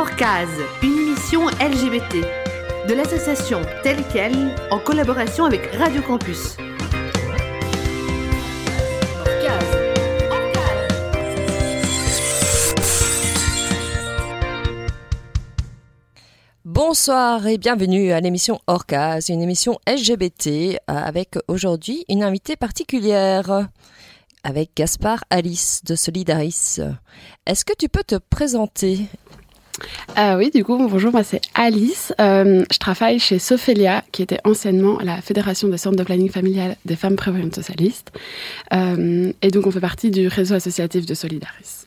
Hors Case, une émission LGBT de l'association telle quelle en collaboration avec Radio Campus. Bonsoir et bienvenue à l'émission Orcas, une émission LGBT euh, avec aujourd'hui une invitée particulière avec Gaspard Alice de Solidaris. Est-ce que tu peux te présenter euh, oui, du coup, bonjour, moi c'est Alice. Euh, je travaille chez Sophelia, qui était anciennement la Fédération des centres de planning familial des femmes prévoyantes socialistes. Euh, et donc, on fait partie du réseau associatif de Solidaris.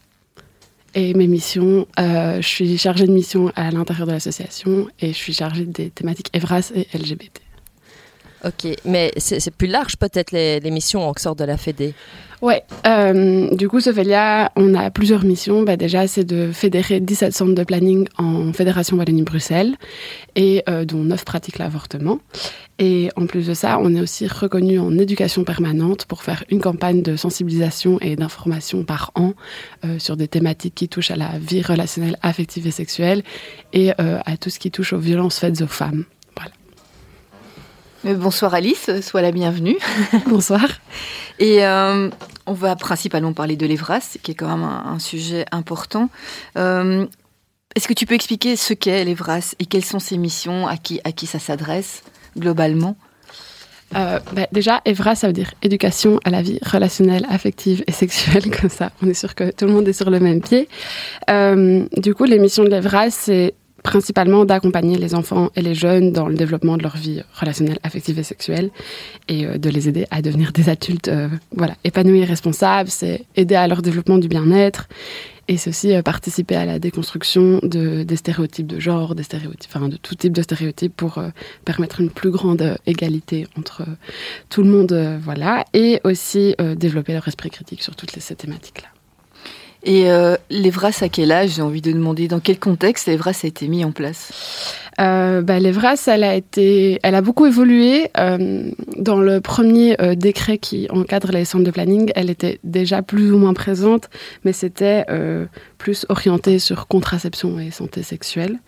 Et mes missions, je suis chargée de mission à l'intérieur de l'association et je suis chargée des thématiques EVRAS et LGBT. Ok, mais c'est plus large peut-être les, missions en sort de la Fédé Ouais, euh, du coup, Sophelia, on a plusieurs missions. Bah, déjà, c'est de fédérer 17 centres de planning en Fédération Wallonie-Bruxelles, et euh, dont 9 pratiquent l'avortement. Et en plus de ça, on est aussi reconnu en éducation permanente pour faire une campagne de sensibilisation et d'information par an euh, sur des thématiques qui touchent à la vie relationnelle, affective et sexuelle, et à tout ce qui touche aux violences faites aux femmes. Bonsoir Alice, sois la bienvenue. Bonsoir. Et euh, on va principalement parler de l'Evras, qui est quand même un, sujet important. Euh, est-ce que tu peux expliquer ce qu'est l'Evras et quelles sont ses missions, à qui, à qui ça s'adresse globalement? Euh, bah, déjà, EVRA, ça veut dire éducation à la vie relationnelle, affective et sexuelle, comme ça, on est sûr que tout le monde est sur le même pied. du coup, les missions de l'EVRA, c'est principalement d'accompagner les enfants et les jeunes dans le développement de leur vie relationnelle, affective et sexuelle et euh, de les aider à devenir des adultes euh, voilà, épanouis et responsables. C'est aider à leur développement du bien-être et aussi euh, participer à la déconstruction de, des stéréotypes de genre, des stéréotypes, enfin de tout type de stéréotypes pour permettre une plus grande égalité entre tout le monde, voilà, et aussi développer leur esprit critique sur toutes ces thématiques-là. Et euh, l'Evras, à quel âge J'ai envie de demander dans quel contexte l'Evras a été mis en place? Euh, bah, L'Evras, elle a été, elle a beaucoup évolué. Euh, dans le premier euh, décret qui encadre les centres de planning, elle était déjà plus ou moins présente, mais c'était euh, plus orienté sur contraception et santé sexuelle.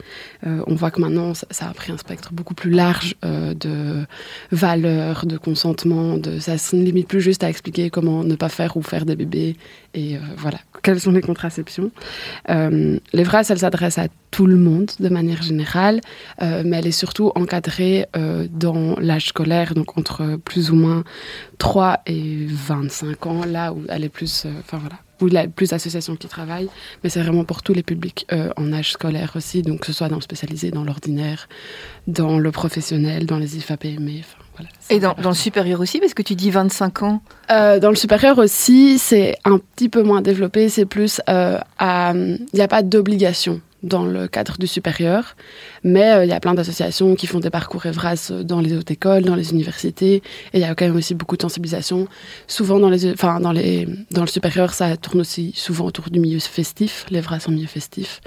On voit que maintenant, ça, ça, a pris un spectre beaucoup plus large de valeurs, de consentement. De, ça se limite plus juste à expliquer comment ne pas faire ou faire des bébés et voilà quelles sont les contraceptions? L'Evras, elle s'adresse à tout le monde de manière générale, euh, mais elle est surtout encadrée euh, dans l'âge scolaire, donc entre plus ou moins 3 et 25 ans, là où elle est plus, euh, enfin voilà, où il y a plus d'associations qui travaillent, mais c'est vraiment pour tous les publics euh, en âge scolaire aussi, donc que ce soit dans le spécialisé, dans l'ordinaire, dans le professionnel, dans les IFAPME, voilà, Et dans, dans, le supérieur aussi, parce que tu dis 25 ans. Euh, Dans le supérieur aussi, c'est un petit peu moins développé, c'est plus, il n'y a pas d'obligation dans le cadre du supérieur. Mais euh, il y a plein d'associations qui font des parcours EVRAS dans les hautes écoles, dans les universités. Et il y a quand même aussi beaucoup de sensibilisation. Souvent, dans, les, enfin, dans, les, dans le supérieur, ça tourne aussi souvent autour du milieu festif, l'EVRAS en milieu festif.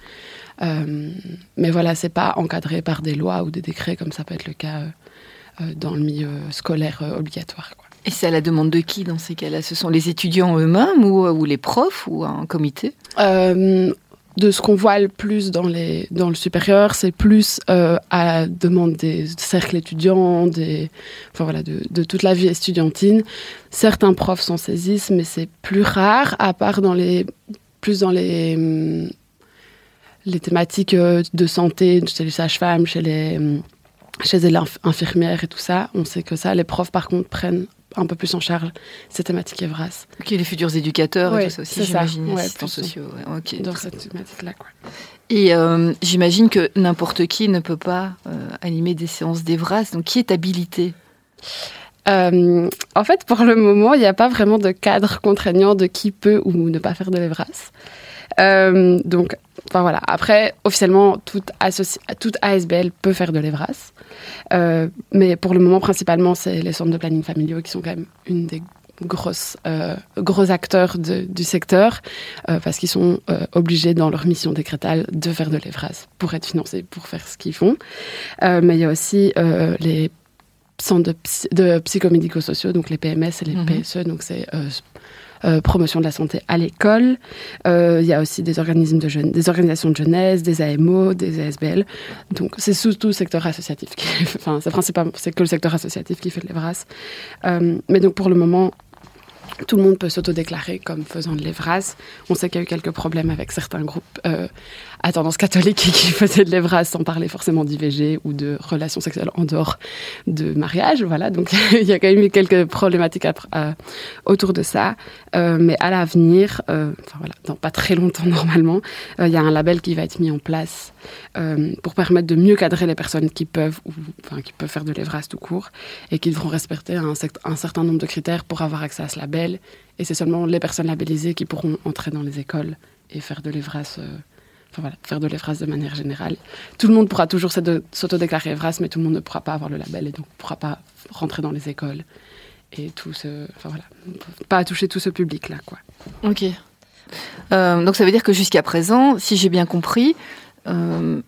Euh, mais voilà, c'est pas encadré par des lois ou des décrets comme ça peut être le cas euh, dans le milieu scolaire obligatoire. Quoi. Et c'est à la demande de qui dans ces cas-là? Ce sont les étudiants eux-mêmes ou, ou, les profs ou un comité? Euh, de ce qu'on voit le plus dans, les, dans le supérieur, c'est plus euh, à la demande des cercles étudiants, des, enfin voilà, de, de, toute la vie estudiantine. Certains profs s'en saisissent, mais c'est plus rare, à part dans les, plus dans les, hum, les thématiques euh, de santé, chez les sages-femmes, chez les, hum, chez les infirmières et tout ça. On sait que ça, les profs, par contre, prennent un peu plus en charge ces thématiques Evras. Ok, les futurs éducateurs ouais, et tout ça aussi, j'imagine, ouais, assistants sociaux. Ouais, okay, dans cette thématique-là, quoi. Et euh, j'imagine que n'importe qui ne peut pas euh, animer des séances d'Evras. Donc, qui est habilité? Euh, en fait, pour le moment, il n'y a pas vraiment de cadre contraignant de qui peut ou ne pas faire de l'Evras. Euh, donc, enfin voilà. Après, officiellement, toute, toute ASBL peut faire de l'Evras. Euh, mais pour le moment, principalement, c'est les centres de planning familiaux qui sont quand même une des grosses, euh, gros acteurs de, du secteur euh, parce qu'ils sont euh, obligés dans leur mission décrétale de faire de l'Evras pour être financés, pour faire ce qu'ils font. Mais il y a aussi les centres de, psy de psychomédico-sociaux, donc les PMS et les -hmm. PSE, donc c'est promotion de la santé à l'école. Il y a aussi des organismes de jeunes, des organisations de jeunesse, des AMO, des ASBL. Donc c'est surtout le secteur associatif. Qui, enfin, c'est principalement c'est que le secteur associatif qui fait de l'Evras. mais donc pour le moment, tout le monde peut s'autodéclarer comme faisant de l'Evras. On sait qu'il y a eu quelques problèmes avec certains groupes euh, à tendance catholique qui faisaient de l'Evras sans parler forcément d'IVG ou de relations sexuelles en dehors de mariage. Voilà, donc il y a quand même eu quelques problématiques autour de ça. Euh, mais à l'avenir, euh, enfin voilà, dans pas très longtemps normalement, euh, il y a un label qui va être mis en place pour permettre de mieux cadrer les personnes qui peuvent, enfin, qui peuvent faire de l'Evras tout court et qui devront respecter un, un certain nombre de critères pour avoir accès à ce label. Et c'est seulement les personnes labellisées qui pourront entrer dans les écoles et faire de l'Evras faire de l'Evras de manière générale. Tout le monde pourra toujours s'autodéclarer Evras, mais tout le monde ne pourra pas avoir le label et donc ne pourra pas rentrer dans les écoles et tout ce, enfin voilà, pas toucher tout ce public là quoi. Ok. Euh, donc ça veut dire que jusqu'à présent, si j'ai bien compris, euh,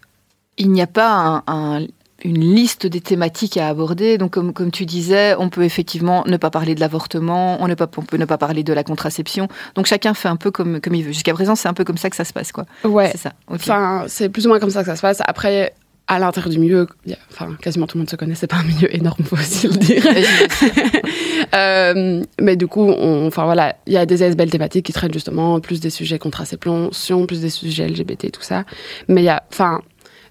il n'y a pas un, une liste des thématiques à aborder. Donc, comme, comme tu disais, on peut effectivement ne pas parler de l'avortement, on, ne peut, on peut ne pas parler de la contraception. Donc, chacun fait un peu comme, comme il veut. Jusqu'à présent, c'est un peu comme ça que ça se passe, quoi. Ouais. C'est ça. Enfin, c'est plus ou moins comme ça que ça se passe. Après, à l'intérieur du milieu, a, enfin, quasiment tout le monde se connaît. C'est pas un milieu énorme, faut aussi le dire. euh, mais du coup, on, enfin voilà, il y a des ASBL thématiques qui traitent justement plus des sujets contraception, plus des sujets LGBT, tout ça. Mais il y a, enfin,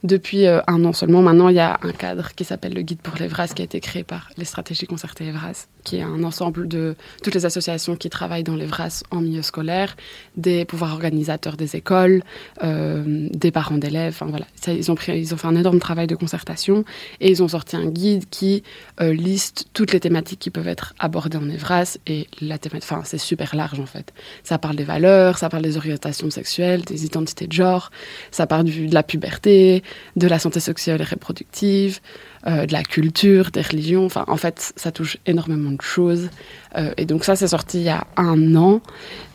depuis euh, un an seulement. Maintenant, il y a un cadre qui s'appelle le Guide pour l'Evras qui a été créé par les stratégies concertées Evras, qui est un ensemble de toutes les associations qui travaillent dans l'Evras en milieu scolaire, des pouvoirs organisateurs des écoles, euh, des parents d'élèves. Voilà. Ils, ont ils ont fait un énorme travail de concertation et ils ont sorti un guide qui euh, liste toutes les thématiques qui peuvent être abordées en Evras. Et la enfin, c'est super large en fait. Ça parle des valeurs, ça parle des orientations sexuelles, des identités de genre, ça parle du, de la puberté, de la santé sexuelle et reproductive, euh, de la culture, des religions. Enfin, en fait, ça touche énormément de choses. Euh, et donc ça, c'est sorti il y a un an.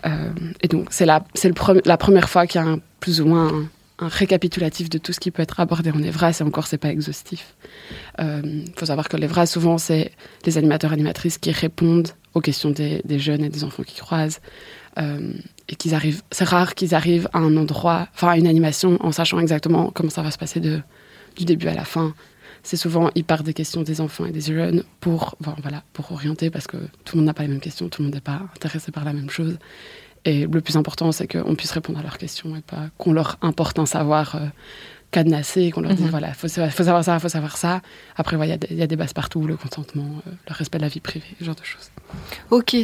Euh, et donc c'est la, c'est la première fois qu'il y a un, plus ou moins un, récapitulatif de tout ce qui peut être abordé en Evras. Et encore, c'est pas exhaustif. Il faut savoir que l'Evras, souvent, c'est les animateurs animatrices qui répondent aux questions des, des jeunes et des enfants qui croisent. Euh, et qu'ils arrivent, c'est rare qu'ils arrivent à un endroit, enfin à une animation, en sachant exactement comment ça va se passer de, du début à la fin. C'est souvent, ils partent des questions des enfants et des jeunes pour, bon, voilà, pour orienter, parce que tout le monde n'a pas les mêmes questions, tout le monde n'est pas intéressé par la même chose. Et le plus important, c'est qu'on puisse répondre à leurs questions et pas qu'on leur importe un savoir euh, cadenassé, qu'on leur mm -hmm. dit voilà, il faut, faut, savoir ça, il faut savoir ça. Après, il ouais, y, y, a des bases partout, le consentement, euh, le respect de la vie privée, ce genre de choses. Ok.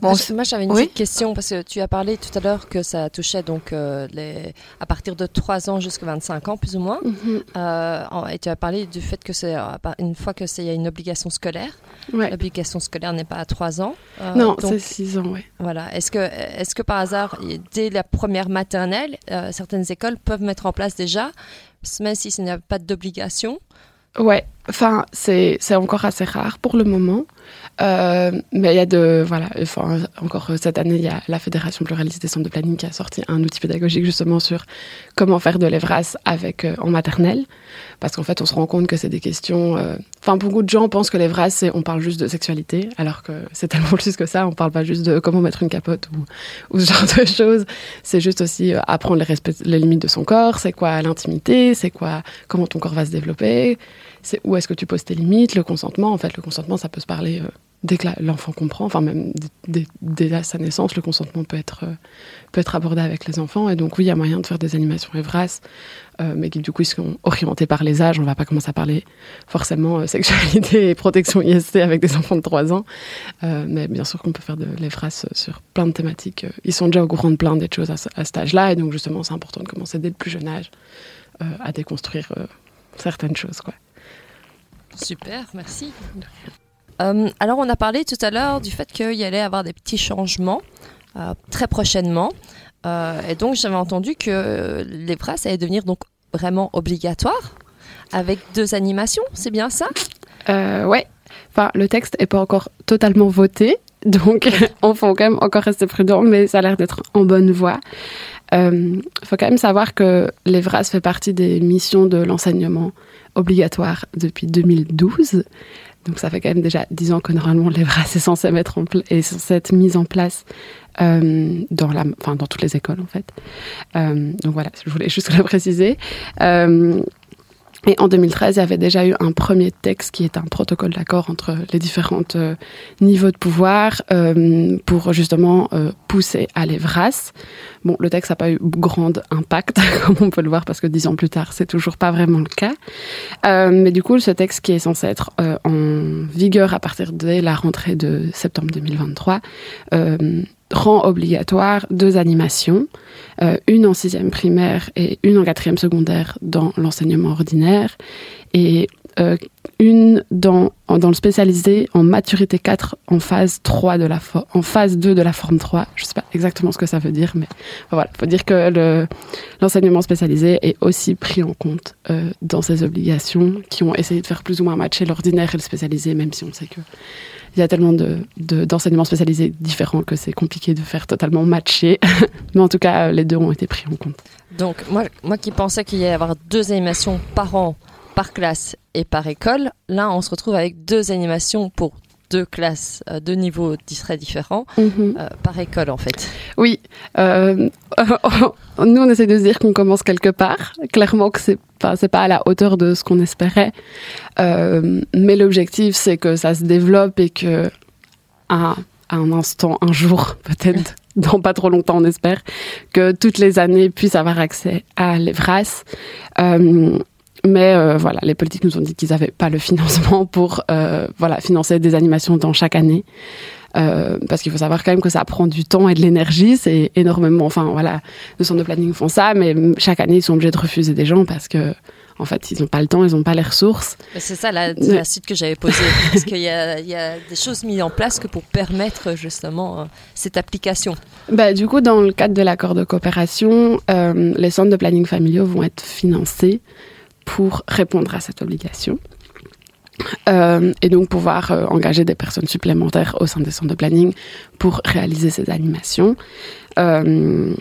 Bon, moi, j'avais une oui petite question parce que tu as parlé tout à l'heure que ça touchait donc euh, les, à partir de 3 ans jusqu'à 25 ans, plus ou moins. Mm -hmm. euh, et tu as parlé du fait que c'est une fois que c'est y a une obligation scolaire. Ouais. L'obligation scolaire n'est pas à 3 ans. Euh, non, c'est 6 ans, oui. Voilà. Est-ce que, est que par hasard, dès la première maternelle, euh, certaines écoles peuvent mettre en place déjà, même si ce n'y a pas d'obligation? Ouais, enfin, c'est encore assez rare pour le moment. Euh, mais il y a de. Voilà, encore cette année, il y a la Fédération pluraliste des centres de planning qui a sorti un outil pédagogique justement sur comment faire de l'EVRAS avec, euh, en maternelle. Parce qu'en fait, on se rend compte que c'est des questions. Euh, enfin, beaucoup de gens pensent que l'EVRAS, on parle juste de sexualité, alors que c'est tellement plus que ça. On parle pas juste de comment mettre une capote ou, ce genre de choses. C'est juste aussi apprendre les limites de son corps. C'est quoi l'intimité C'est quoi comment ton corps va se développer c'est où est-ce que tu poses tes limites, le consentement. En fait, le consentement, ça peut se parler euh, dès que l'enfant comprend, enfin même dès, sa naissance, le consentement peut être, euh, peut être abordé avec les enfants. Et donc oui, il y a moyen de faire des animations Evras, euh, mais qui du coup sont orientées par les âges. On va pas commencer à parler forcément sexualité et protection IST avec des enfants de 3 ans. Mais bien sûr qu'on peut faire de l'Evras sur plein de thématiques. Ils sont déjà au courant de plein des choses à, à cet âge-là. Et donc justement, c'est important de commencer dès le plus jeune âge à déconstruire certaines choses. Quoi. Super, merci. Euh, alors, on a parlé tout à l'heure du fait qu'il y allait avoir des petits changements euh, très prochainement. Euh, et donc, j'avais entendu que les phrases allaient devenir donc vraiment obligatoires avec deux animations. C'est bien ça? Ouais. Enfin, le texte n'est pas encore totalement voté. Donc, on faut quand même encore rester prudent, mais ça a l'air d'être en bonne voie. Il faut quand même savoir que l'EVRAS fait partie des missions de l'enseignement obligatoire depuis 2012. Donc ça fait quand même déjà 10 ans que normalement l'EVRAS est censé, mettre en est censé être mise en place euh, dans toutes les écoles en fait. Euh, donc voilà, je voulais juste le préciser. Et en 2013, il y avait déjà eu un premier texte qui est un protocole d'accord entre les différents euh, niveaux de pouvoir euh, pour justement euh, pousser à l'EVRAS. Bon, le texte n'a pas eu grand impact, comme on peut le voir, parce que dix ans plus tard, c'est toujours pas vraiment le cas. mais du coup, ce texte qui est censé être en vigueur à partir de la rentrée de septembre 2023 rend obligatoire deux animations, euh, une en sixième primaire et une en quatrième secondaire dans l'enseignement ordinaire, et euh, une dans, dans le spécialisé en maturité 4 en phase 3 de la en phase 2 de la forme 3. Je sais pas exactement ce que ça veut dire, mais voilà, faut dire que l'enseignement spécialisé est aussi pris en compte euh, dans ces obligations qui ont essayé de faire plus ou moins matcher l'ordinaire et le spécialisé, même si on sait que il y a tellement d'enseignements de, spécialisés différents que c'est compliqué de faire totalement matcher. Mais en tout cas, les deux ont été pris en compte. Donc, moi, moi qui pensais qu'il y allait avoir deux animations par an, par classe et par école, là, on se retrouve avec deux animations pour deux classes, euh, deux niveaux très différents mhm. euh, par école en fait. Oui, euh, nous on essaie de se dire qu'on commence quelque part. Clairement que c'est pas c'est pas à la hauteur de ce qu'on espérait, mais l'objectif c'est que ça se développe et que à, un instant, un jour peut-être. dans pas trop longtemps, on espère, que toutes les années puissent avoir accès à l'EVRAS. Mais euh, voilà, les politiques nous ont dit qu'ils n'avaient pas le financement pour euh, voilà financer des animations dans chaque année. Euh, parce qu'il faut savoir quand même que ça prend du temps et de l'énergie, c'est énormément. Enfin voilà, nos centres de planning font ça, mais chaque année ils sont obligés de refuser des gens parce que en fait, ils n'ont pas le temps, ils n'ont pas les ressources. C'est ça la, la, suite que j'avais posée, parce qu'il y, y, a des choses mises en place que pour permettre justement cette application. Bah, du coup, dans le cadre de l'accord de coopération, euh, les centres de planning familiaux vont être financés pour répondre à cette obligation. Euh, et donc pouvoir euh, engager des personnes supplémentaires au sein des centres de planning pour réaliser ces animations. Euh,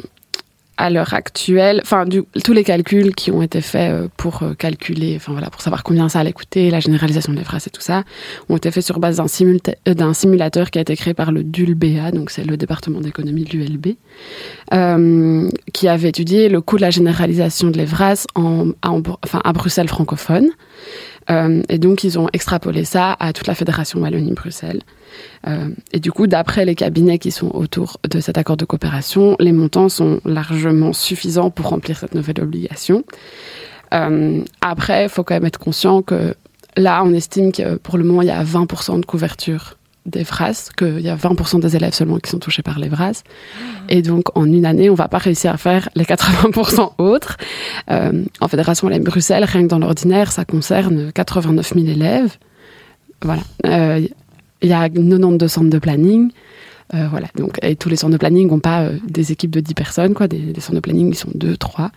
à l'heure actuelle, enfin, tous les calculs qui ont été faits euh, pour euh, calculer, enfin voilà, pour savoir combien ça allait coûter, la généralisation des phrases et tout ça, ont été faits sur base d'un euh, simulateur qui a été créé par le DULBA, donc c'est le département d'économie de l'ULB, qui avait étudié le coût de la généralisation de l'EVRAS en, enfin, à Bruxelles francophone. Euh, et donc, ils ont extrapolé ça à toute la fédération Wallonie-Bruxelles. Euh, et du coup, d'après les cabinets qui sont autour de cet accord de coopération, les montants sont largement suffisants pour remplir cette nouvelle obligation. Euh, après, il faut quand même être conscient que là, on estime que pour le moment, il y a 20% de couverture des phrases, qu'il y a 20% des élèves seulement qui sont touchés par les phrases. Et donc, en une année, on va pas réussir à faire les 80% autres. Euh, en Fédération LM Bruxelles, rien que dans l'ordinaire, ça concerne 89 000 élèves. Voilà. Euh, il y a 92 centres de planning. Euh, voilà. Donc, et tous les centres de planning n'ont pas euh, des équipes de 10 personnes, quoi. Des, centres de planning, ils sont 2, 3.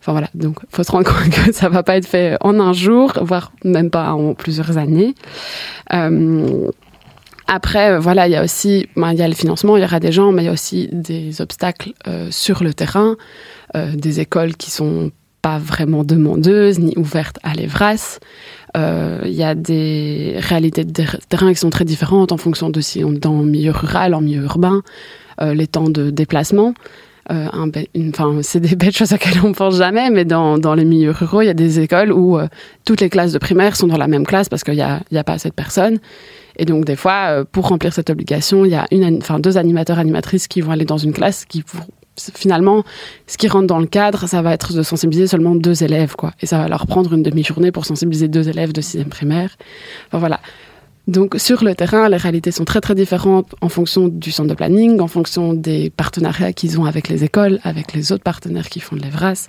Enfin voilà, donc faut se rendre compte que ça va pas être fait en un jour, voire même pas en plusieurs années. Euh, après, euh, voilà, il y a aussi, ben, il y a le financement, il y aura des gens, mais il y a aussi des obstacles euh, sur le terrain, euh, des écoles qui sont pas vraiment demandeuses ni ouvertes à l'EVRAS. Il y a des réalités de terrain qui sont très différentes en fonction de si on est dans le milieu rural, en milieu urbain, les temps de déplacement. Euh, c'est des belles choses à laquelle on pense jamais, mais dans, dans les milieux ruraux, il y a des écoles où toutes les classes de primaire sont dans la même classe parce qu'il n'y a, y a pas assez de personnes. Et donc, des fois, euh, pour remplir cette obligation, il y a une, enfin, deux animateurs, animatrices qui vont aller dans une classe qui, finalement, ce qui rentre dans le cadre, ça va être de sensibiliser seulement deux élèves, quoi. Et ça va leur prendre une demi-journée pour sensibiliser deux élèves de sixième primaire. Enfin, voilà. Donc, sur le terrain, les réalités sont très, très différentes en fonction du centre de planning, en fonction des partenariats qu'ils ont avec les écoles, avec les autres partenaires qui font de l'EVRAS.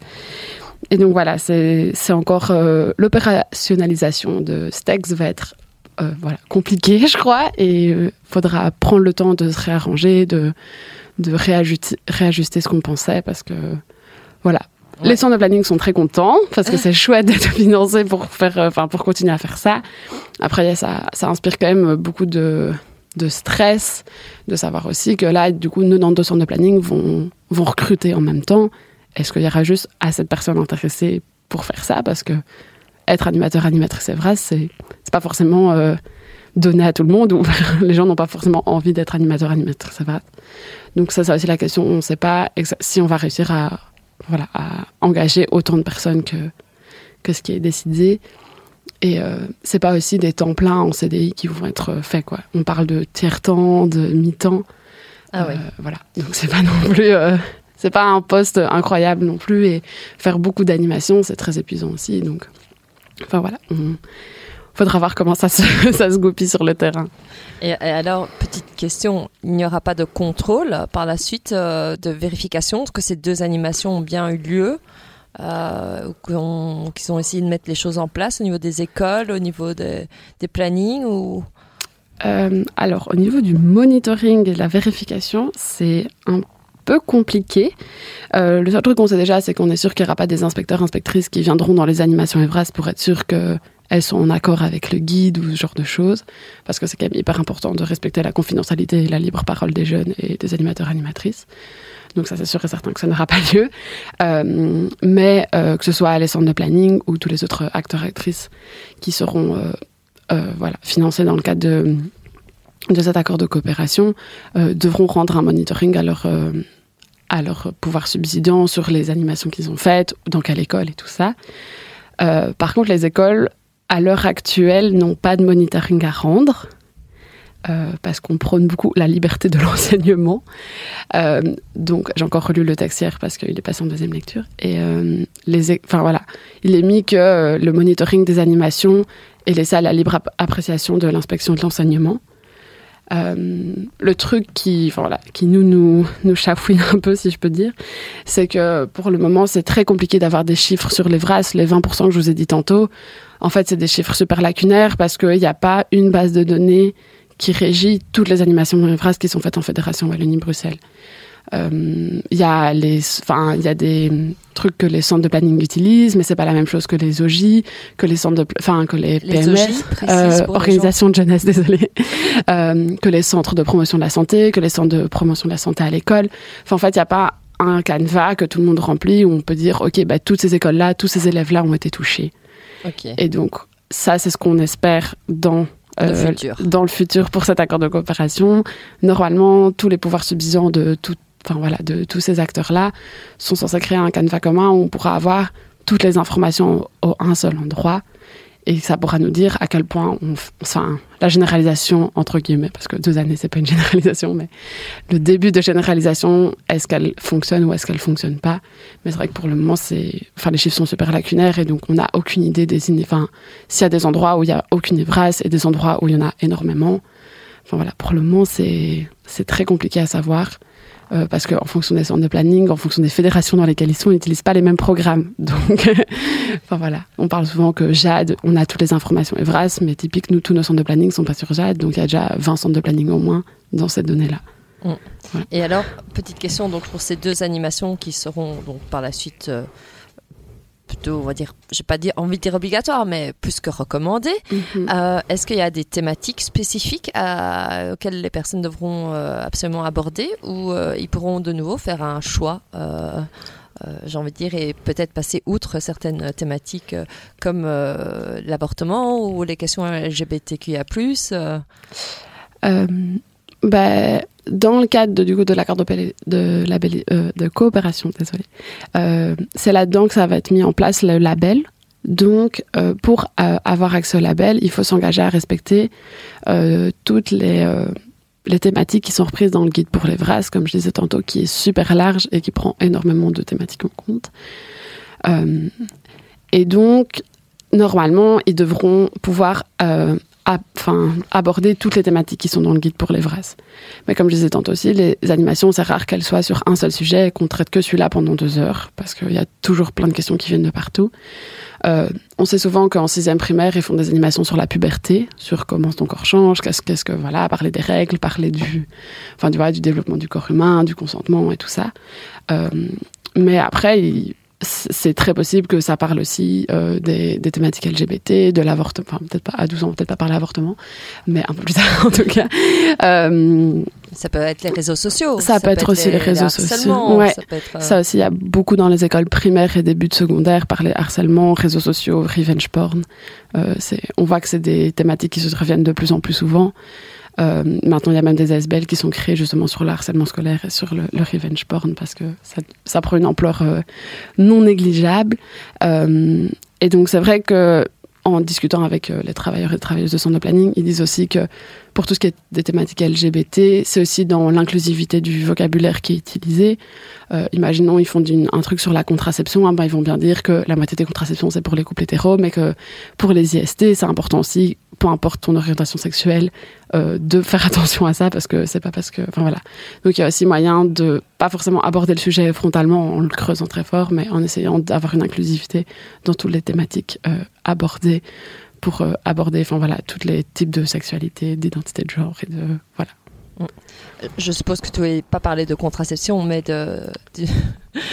Et donc voilà, c'est encore euh, l'opérationnalisation de STEX va être euh, voilà, compliqué, je crois, et il euh, faudra prendre le temps de se réarranger, de, de réajuster, réajuster ce qu'on pensait, parce que voilà. Les centres de planning sont très contents parce que c'est chouette d'être financé pour faire, euh, pour continuer à faire ça. Après, ça, ça inspire quand même beaucoup de de stress, de savoir aussi que là, du coup, 92 centres de planning vont, vont recruter en même temps. Est-ce qu'il y aura juste assez de personnes intéressées pour faire ça? Parce que être animateur, animatrice Evras, c'est pas forcément euh, donné à tout le monde ou les gens n'ont pas forcément envie d'être animateur, animatrice Evras. Donc ça, c'est aussi la question. On ne sait pas si on va réussir à, voilà, à engager autant de personnes que, que ce qui est décidé. Et euh, c'est pas aussi des temps pleins en CDI qui vont être faits. Quoi. On parle de tiers-temps, de mi-temps. Ah ouais. Euh, voilà. Donc c'est pas non plus. Euh, c'est pas un poste incroyable non plus. Et faire beaucoup d'animation, c'est très épuisant aussi. Donc, enfin voilà. On faudra voir comment ça se, ça se goupille sur le terrain. Et, alors, petite question, il n'y aura pas de contrôle par la suite de vérification? Que ces deux animations ont bien eu lieu euh, qu'ils ont essayé de mettre les choses en place au niveau des écoles, au niveau des plannings ou... Euh, alors, au niveau du monitoring et de la vérification, c'est un compliqué. Euh, le seul truc qu'on sait déjà, c'est qu'on est sûr qu'il n'y aura pas des inspecteurs, inspectrices qui viendront dans les animations Evras pour être sûr qu'elles sont en accord avec le guide ou ce genre de choses. Parce que c'est quand même hyper important de respecter la confidentialité et la libre parole des jeunes et des animateurs animatrices. Donc ça, c'est sûr et certain que ça n'aura pas lieu. Euh, mais euh, que ce soit les centres de planning ou tous les autres acteurs actrices qui seront voilà, financés dans le cadre de, de cet accord de coopération devront rendre un monitoring à leur, à leur pouvoir subsidiant sur les animations qu'ils ont faites, dans quelle école et tout ça. par contre, les écoles, à l'heure actuelle, n'ont pas de monitoring à rendre. Euh, parce qu'on prône beaucoup la liberté de l'enseignement. Euh, donc, j'ai encore relu le texte hier parce qu'il est passé en deuxième lecture. Et euh, les, enfin voilà, il est mis que le monitoring des animations est laissé à la libre appréciation de l'inspection de l'enseignement. Le truc qui, voilà, qui nous, nous, nous chafouine un peu, si je peux dire, c'est que pour le moment, c'est très compliqué d'avoir des chiffres sur les VRAS, les 20% que je vous ai dit tantôt. En fait, c'est des chiffres super lacunaires parce qu'il n'y a pas une base de données qui régit toutes les animations de phrases qui sont faites en Fédération Wallonie-Bruxelles. Il euh, y a les, enfin, il y a des trucs que les centres de planning utilisent, mais c'est pas la même chose que les OJ, que les centres de, enfin, que les, PMS, euh, organisations de jeunesse, désolé, euh, que les centres de promotion de la santé, que les centres de promotion de la santé à l'école. Enfin, en fait, il n'y a pas un canevas que tout le monde remplit où on peut dire, ok, bah, toutes ces écoles-là, tous ces élèves-là ont été touchés. Okay. Et donc, ça, c'est ce qu'on espère dans euh, dans le futur pour cet accord de coopération. Normalement, tous les pouvoirs subsidiants de, tout, enfin, voilà, de tous ces acteurs-là sont censés créer un canevas commun où on pourra avoir toutes les informations au, un seul endroit. Et ça pourra nous dire à quel point enfin, la généralisation entre guillemets parce que deux années c'est pas une généralisation mais le début de généralisation est-ce qu'elle fonctionne ou est-ce qu'elle fonctionne pas? Mais c'est vrai que pour le moment c'est enfin les chiffres sont super lacunaires et donc on n'a aucune idée des enfin s'il y a des endroits où il y a aucune évrasse et des endroits où il y en a énormément. Enfin voilà pour le moment c'est c'est très compliqué à savoir euh, parce qu'en fonction des centres de planning, en fonction des fédérations dans lesquelles ils sont, ils n'utilisent pas les mêmes programmes. Donc, enfin voilà, on parle souvent que JAD, on a toutes les informations Evras, mais typique, nous, tous nos centres de planning sont pas sur JAD, donc il y a déjà 20 centres de planning au moins dans cette donnée-là. Mm. Et alors, petite question donc pour ces deux animations qui seront donc par la suite euh, plutôt, on va dire, j'ai pas envie de dire obligatoire, mais plus que recommandé. Mhm. Euh, est-ce qu'il y a des thématiques spécifiques auxquelles les personnes devront euh, absolument aborder ou euh, ils pourront de nouveau faire un choix j'ai envie de dire, et peut-être passer outre certaines thématiques comme l'avortement ou les questions LGBTQIA+. Bah, dans le cadre de, du coup de l'accord de, euh, coopération, euh, c'est là-dedans que ça va être mis en place le label. Donc, euh, pour avoir accès au label, il faut s'engager à respecter toutes les, les thématiques qui sont reprises dans le guide pour les VRAS, comme je disais tantôt, qui est super large et qui prend énormément de thématiques en compte. et donc, normalement, ils devront pouvoir enfin, aborder toutes les thématiques qui sont dans le guide pour les vrais. Mais comme je disais tantôt aussi, les animations, c'est rare qu'elles soient sur un seul sujet et qu'on traite que celui-là pendant deux heures, parce qu'il y a toujours plein de questions qui viennent de partout. Euh, on sait souvent qu'en sixième primaire, ils font des animations sur la puberté, sur comment ton corps change, qu'est-ce, qu'est-ce que, voilà, parler des règles, parler du, enfin, du, du développement du corps humain, du consentement et tout ça. Euh, mais après, c'est très possible que ça parle aussi euh, des, des, thématiques LGBT, de l'avortement, enfin peut-être pas à 12 ans, peut-être pas par l'avortement, mais un peu plus tard en tout cas. Euh, ça peut être les réseaux sociaux. Ça, peut, être, aussi les réseaux sociaux. Ouais. Ça, être, euh... ça, aussi, il y a beaucoup dans les écoles primaires et début de secondaire par les harcèlements, réseaux sociaux, revenge porn. Euh, on voit que c'est des thématiques qui se reviennent de plus en plus souvent. Euh, maintenant, il y a même des ASBL qui sont créés justement sur le harcèlement scolaire et sur le, revenge porn parce que ça, prend une ampleur euh, non négligeable. Euh, et donc, c'est vrai que en discutant avec les travailleurs et les travailleuses de centre de planning, ils disent aussi que pour tout ce qui est des thématiques LGBT, c'est aussi dans l'inclusivité du vocabulaire qui est utilisé. Imaginons, ils font un truc sur la contraception, hein, ben, ils vont bien dire que la moitié des contraceptions, c'est pour les couples hétéros, mais que pour les IST, c'est important aussi, peu importe ton orientation sexuelle, euh, de faire attention à ça, parce que c'est pas parce que... Enfin voilà. Donc il y a aussi moyen de pas forcément aborder le sujet frontalement en le creusant très fort, mais en essayant d'avoir une inclusivité dans toutes les thématiques euh, abordées pour euh, aborder enfin voilà tous les types de sexualité d'identité de genre et de voilà je suppose que tu n'avais pas parlé de contraception, mais de, de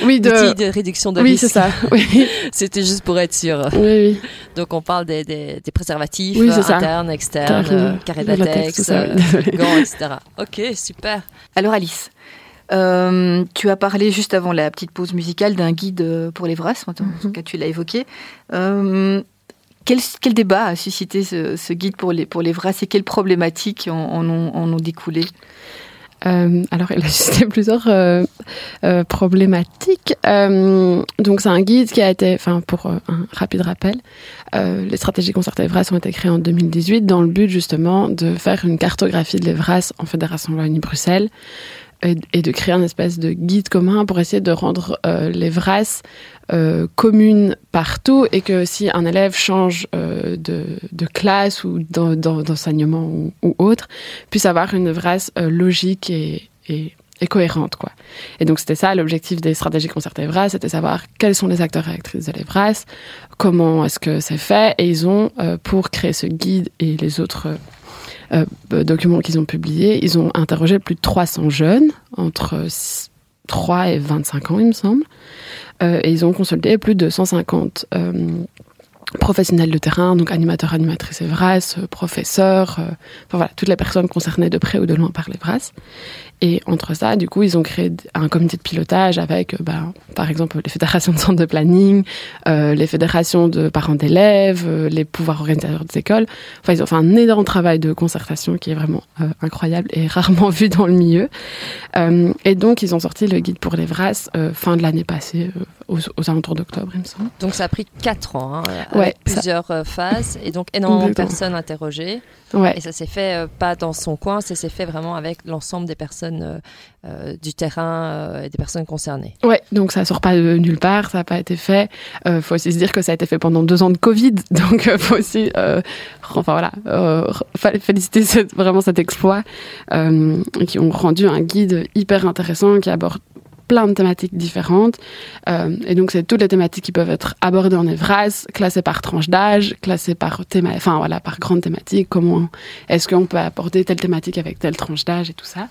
oui, de... de réduction de Oui, c'est ça. Oui. C'était juste pour être sûr. Oui, oui. Donc, on parle des, des, des préservatifs oui, internes, externes, euh, carré de latex, euh, gants, etc. Ok, super. Alors, Alice, euh, tu as parlé juste avant la petite pause musicale d'un guide pour les VRAS, en tout mhm. cas, tu l'as évoqué. Euh, quel, quel, débat a suscité ce, guide pour les, pour les VRAS et quelles problématiques en, en, ont, découlé? Euh, alors, il a suscité plusieurs euh, euh, problématiques. Donc, c'est un guide qui a été, enfin, pour un rapide rappel, les stratégies concertées VRAS ont été créées en 2018 dans le but justement de faire une cartographie de l'EVRAS en Fédération Wallonie-Bruxelles et, de créer un espèce de guide commun pour essayer de rendre euh, les VRAS euh, communes partout et que si un élève change euh, de, classe ou d'enseignement ou, autre, puisse avoir une VRAS logique et, et, cohérente. Quoi. Et donc c'était ça l'objectif des stratégies concertées VRAS, c'était savoir quels sont les acteurs et actrices de l'EVRAS, comment est-ce que c'est fait, et ils ont, pour créer ce guide et les autres euh, documents qu'ils ont publiés, ils ont interrogé plus de 300 jeunes entre 3 et 25 ans, il me semble. Euh, et ils ont consulté plus de 150 euh, professionnels de terrain, donc animateurs, animatrices EVRAS, euh, professeurs, euh, enfin voilà, toutes les personnes concernées de près ou de loin par l'EVRAS. Et entre ça, du coup, ils ont créé un comité de pilotage avec, euh, bah, par exemple, les fédérations de centres de planning, les fédérations de parents d'élèves, les pouvoirs organisateurs des écoles. Enfin, ils ont fait un énorme travail de concertation qui est vraiment incroyable et rarement vu dans le milieu. Et donc, ils ont sorti le guide pour les VRAS euh, fin de l'année passée, aux, aux, alentours d'octobre, il me semble. Donc, ça a pris quatre ans, hein, avec plusieurs ça... phases et donc énormément de personnes interrogées. Ouais. Et ça s'est fait euh, pas dans son coin, ça s'est fait vraiment avec l'ensemble des personnes euh, euh, du terrain euh, et des personnes concernées. Ouais, donc ça sort pas de nulle part, ça n'a pas été fait. Euh, faut aussi se dire que ça a été fait pendant deux ans de Covid, donc euh, faut aussi, enfin voilà, féliciter cette, vraiment cet exploit qui ont rendu un guide hyper intéressant qui aborde plein de thématiques différentes. Euh, et donc, c'est toutes les thématiques qui peuvent être abordées en Evras, classées par tranche d'âge, classées par théma, enfin voilà, par grande thématique. Comment est-ce qu'on peut aborder telle thématique avec telle tranche d'âge et tout ça.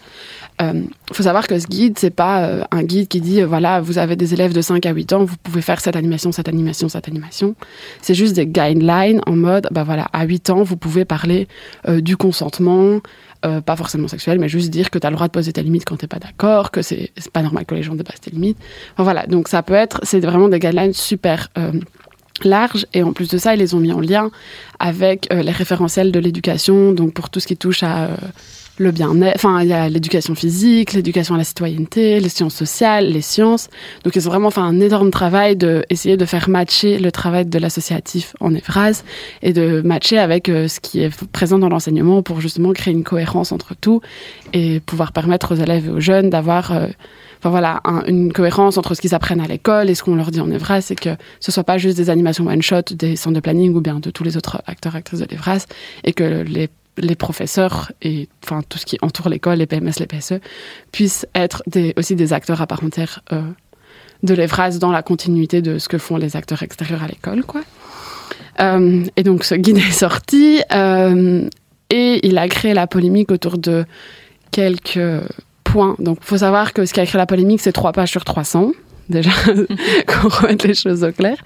Il euh, faut savoir que ce guide, c'est pas euh, un guide qui dit, voilà, vous avez des élèves de 5 à 8 ans, vous pouvez faire cette animation, cette animation, cette animation. C'est juste des guidelines en mode, bah voilà, à 8 ans, vous pouvez parler du consentement, euh, pas forcément sexuel, mais juste dire que tu as le droit de poser tes limites quand t'es pas d'accord, que c'est pas normal que les gens dépassent tes limites. Voilà, donc ça peut être, c'est vraiment des guidelines super euh, larges, et en plus de ça, ils les ont mis en lien avec euh, les référentiels de l'éducation, donc pour tout ce qui touche à le bien-être, enfin il y a l'éducation physique, l'éducation à la citoyenneté, les sciences sociales, les sciences. Donc ils ont vraiment fait un énorme travail de essayer de faire matcher le travail de l'associatif en Evras et de matcher avec euh, ce qui est présent dans l'enseignement pour justement créer une cohérence entre tout et pouvoir permettre aux élèves et aux jeunes d'avoir euh, enfin voilà, un, une cohérence entre ce qu'ils apprennent à l'école et ce qu'on leur dit en Evras, c'est que ce soit pas juste des animations one-shot des centres de planning ou bien de tous les autres acteurs actrices de l'Evras et que les les professeurs et enfin tout ce qui entoure l'école, les PMS, les PSE, puissent être aussi des acteurs à part entière euh, de l'EVRAS dans la continuité de ce que font les acteurs extérieurs à l'école. quoi. Euh, et donc ce guide est sorti euh, et il a créé la polémique autour de quelques points. Donc il faut savoir que ce qui a créé la polémique, c'est trois pages sur 300. Déjà, qu'on remette les choses au clair.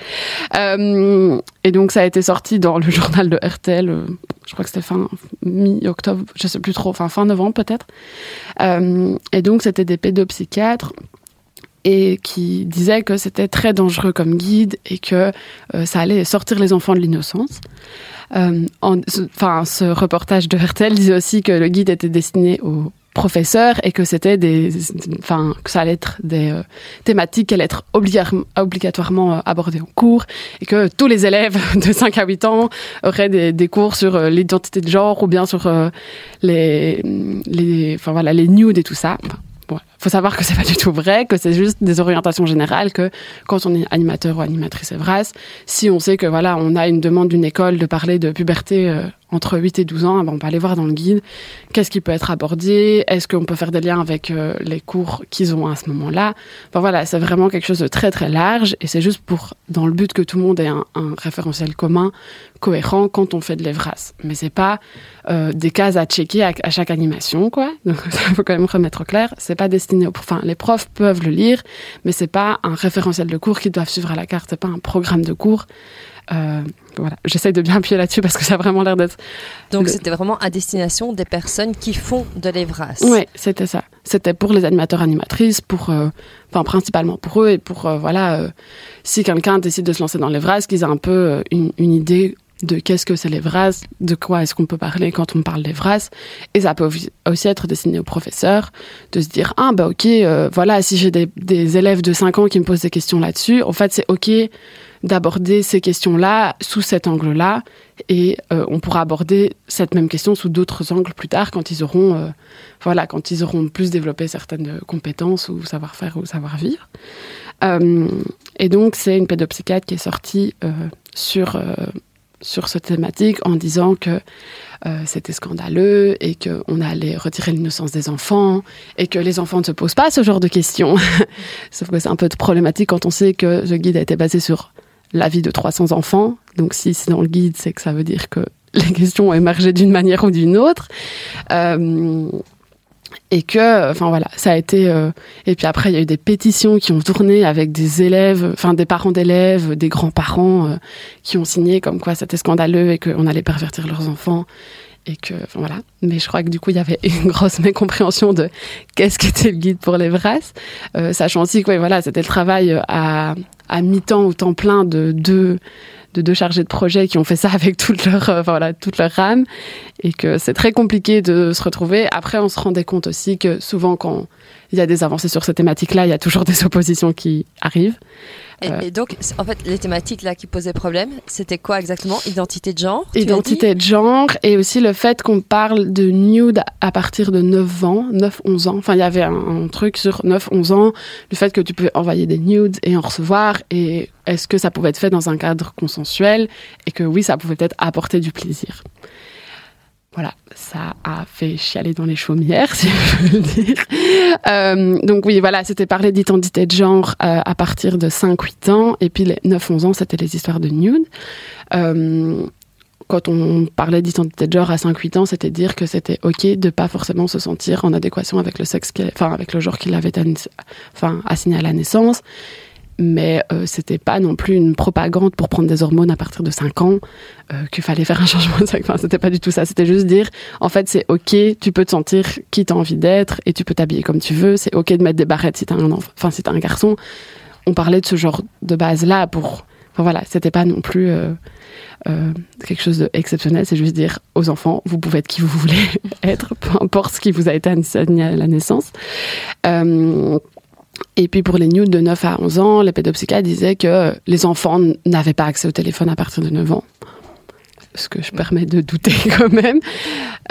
Euh, et donc, ça a été sorti dans le journal de RTL, euh, je crois que c'était fin mi-octobre, je sais plus trop, enfin fin novembre peut-être. Euh, et donc, c'était des pédopsychiatres et qui disaient que c'était très dangereux comme guide et que ça allait sortir les enfants de l'innocence. Enfin, ce reportage de RTL disait aussi que le guide était destiné aux professeurs et que c'était des, enfin, que ça allait être des euh, thématiques qui allaient être obligatoirement euh, abordées en cours et que tous les élèves de 5 à 8 ans auraient des, cours sur euh, l'identité de genre ou bien sur les, les, enfin voilà, les nudes et tout ça. Il faut savoir que c'est pas du tout vrai, que c'est juste des orientations générales, que quand on est animateur ou animatrice Evras, si on sait que voilà, on a une demande d'une école de parler de puberté euh, entre 8 et 12 ans, eh ben, on peut aller voir dans le guide qu'est-ce qui peut être abordé, est-ce qu'on peut faire des liens avec euh, les cours qu'ils ont à ce moment-là? Enfin voilà, c'est vraiment quelque chose de très très large et c'est juste pour dans le but que tout le monde ait un, référentiel commun, cohérent quand on fait de l'Evras. Mais c'est pas euh, des cases à checker à, chaque animation, quoi. Donc ça faut quand même remettre au clair. C'est pas destiné, aux, enfin les profs peuvent le lire, mais c'est pas un référentiel de cours qu'ils doivent suivre à la carte. C'est pas un programme de cours. Euh, voilà, j'essaye de bien appuyer là-dessus parce que ça a vraiment l'air d'être. Donc le... c'était vraiment à destination des personnes qui font de l'Evras. Oui, c'était ça. C'était pour les animateurs animatrices, pour, euh, enfin principalement pour eux et pour euh, voilà, euh, si quelqu'un décide de se lancer dans l'Evras, qu'ils aient un peu une, une idée de qu'est-ce que c'est l'Evras, de quoi est-ce qu'on peut parler quand on parle d'Evras. Et ça peut aussi être destiné aux professeurs, de se dire, ah bah ok, euh, voilà, si j'ai des, des, élèves de 5 ans qui me posent des questions là-dessus, en fait c'est ok d'aborder ces questions-là sous cet angle-là, et euh, on pourra aborder cette même question sous d'autres angles plus tard quand ils auront, euh, voilà, quand ils auront plus développé certaines compétences ou savoir-faire ou savoir-vivre. Et donc c'est une pédopsychiatre qui est sortie sur sur cette thématique en disant que euh, c'était scandaleux et qu'on allait retirer l'innocence des enfants et que les enfants ne se posent pas ce genre de questions. Sauf que c'est un peu problématique quand on sait que le guide a été basé sur la vie de 300 enfants. Donc si c'est dans le guide, c'est que ça veut dire que les questions ont émergé d'une manière ou d'une autre. Euh, et que enfin voilà ça a été euh, et puis après il y a eu des pétitions qui ont tourné avec des élèves enfin des parents d'élèves des grands-parents euh, qui ont signé comme quoi c'était scandaleux et qu'on allait pervertir leurs enfants et que enfin, voilà. Mais je crois que du coup il y avait une grosse mécompréhension de qu'est-ce qu'était le guide pour les brasses euh, sachant aussi que voilà c'était le travail à, à mi-temps ou temps plein de deux de de deux chargés de projet qui ont fait ça avec toute leur euh, voilà toute leur rame. Et que c'est très compliqué de se retrouver. Après on se rendait compte aussi que souvent quand il y a des avancées sur ces thématiques là il y a toujours des oppositions qui arrivent. Et, euh, et donc en fait les thématiques là qui posaient problème c'était quoi exactement? Identité de genre identité de genre et aussi le fait qu'on parle de nude à partir de 9 ans 9 11 ans. Enfin il y avait un, un truc sur 9 11 ans le fait que tu peux envoyer des nudes et en recevoir et est-ce que ça pouvait être fait dans un cadre consensuel et que oui ça pouvait peut-être apporter du plaisir? Voilà, ça a fait chialer dans les chaumières, si je veux dire. Euh, donc oui, voilà, c'était parler d'identité de genre euh, à partir de 5-8 ans, et puis les 9-11 ans, c'était les histoires de nude. Euh, quand on parlait d'identité de genre à 5-8 ans, c'était dire que c'était ok de pas forcément se sentir en adéquation avec le sexe, enfin le genre qu'il avait enfin, assigné à la naissance, mais euh, c'était pas non plus une propagande pour prendre des hormones à partir de 5 ans euh, qu'il fallait faire un changement de sexe. Enfin, c'était pas du tout ça. C'était juste dire, en fait, c'est ok, tu peux te sentir qui t'as envie d'être et tu peux t'habiller comme tu veux. C'est ok de mettre des barrettes si t'as un enfant, enfin si t'as un garçon. On parlait de ce genre de base là pour, enfin voilà, c'était pas non plus euh, euh, quelque chose d'exceptionnel. C'est juste dire aux enfants, vous pouvez être qui vous voulez être, peu importe ce qui vous a été à la naissance. Et puis pour les nudes de 9 à 11 ans, les pédopsychiatres disaient que les enfants n'avaient pas accès au téléphone à partir de 9 ans. Ce que je permets de douter quand même.